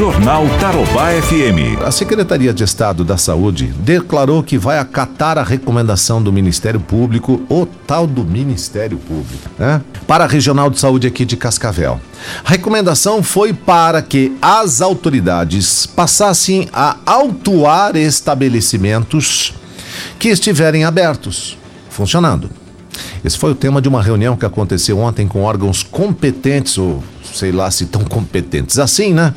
Jornal Tarobá FM. A Secretaria de Estado da Saúde declarou que vai acatar a recomendação do Ministério Público, o tal do Ministério Público, né? Para a Regional de Saúde aqui de Cascavel. A recomendação foi para que as autoridades passassem a autuar estabelecimentos que estiverem abertos, funcionando. Esse foi o tema de uma reunião que aconteceu ontem com órgãos competentes, ou sei lá se tão competentes assim, né?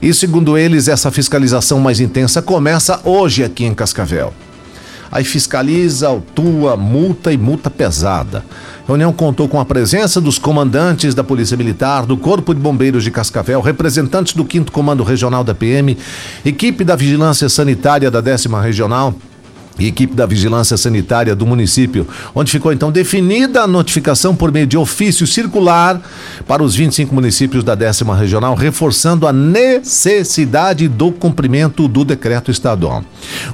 E segundo eles, essa fiscalização mais intensa começa hoje aqui em Cascavel. Aí fiscaliza, autua, multa e multa pesada. A reunião contou com a presença dos comandantes da Polícia Militar, do Corpo de Bombeiros de Cascavel, representantes do 5 Comando Regional da PM, equipe da Vigilância Sanitária da décima Regional, e equipe da Vigilância Sanitária do município, onde ficou então definida a notificação por meio de ofício circular para os 25 municípios da décima regional, reforçando a necessidade do cumprimento do decreto estadual.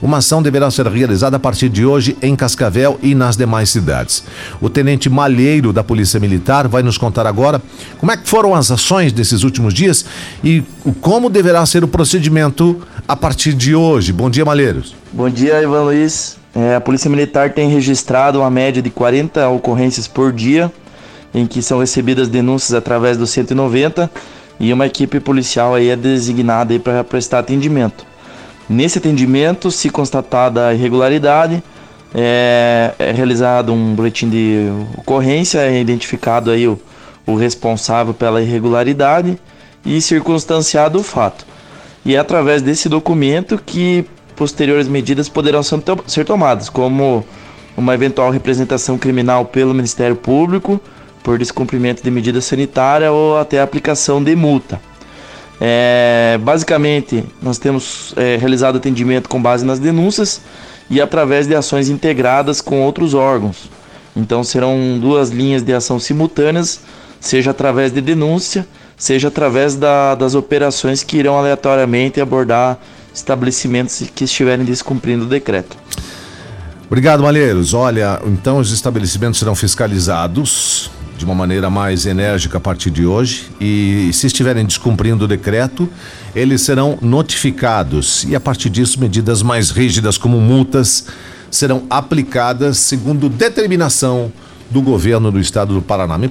Uma ação deverá ser realizada a partir de hoje em Cascavel e nas demais cidades. O tenente Malheiro da Polícia Militar vai nos contar agora como é que foram as ações desses últimos dias e como deverá ser o procedimento a partir de hoje. Bom dia, Malheiros. Bom dia, Ivan Luiz. É, a Polícia Militar tem registrado uma média de 40 ocorrências por dia, em que são recebidas denúncias através do 190 e uma equipe policial aí é designada para prestar atendimento. Nesse atendimento, se constatada irregularidade, é, é, realizado um boletim de ocorrência, é identificado aí o, o responsável pela irregularidade e circunstanciado o fato. E é através desse documento que posteriores medidas poderão ser tomadas, como uma eventual representação criminal pelo Ministério Público por descumprimento de medida sanitária ou até aplicação de multa. É, basicamente, nós temos é, realizado atendimento com base nas denúncias e através de ações integradas com outros órgãos. Então, serão duas linhas de ação simultâneas, seja através de denúncia, seja através da, das operações que irão aleatoriamente abordar estabelecimentos que estiverem descumprindo o decreto. Obrigado, Malheiros. Olha, então os estabelecimentos serão fiscalizados de uma maneira mais enérgica a partir de hoje e se estiverem descumprindo o decreto, eles serão notificados e a partir disso medidas mais rígidas como multas serão aplicadas segundo determinação do governo do estado do Paraná.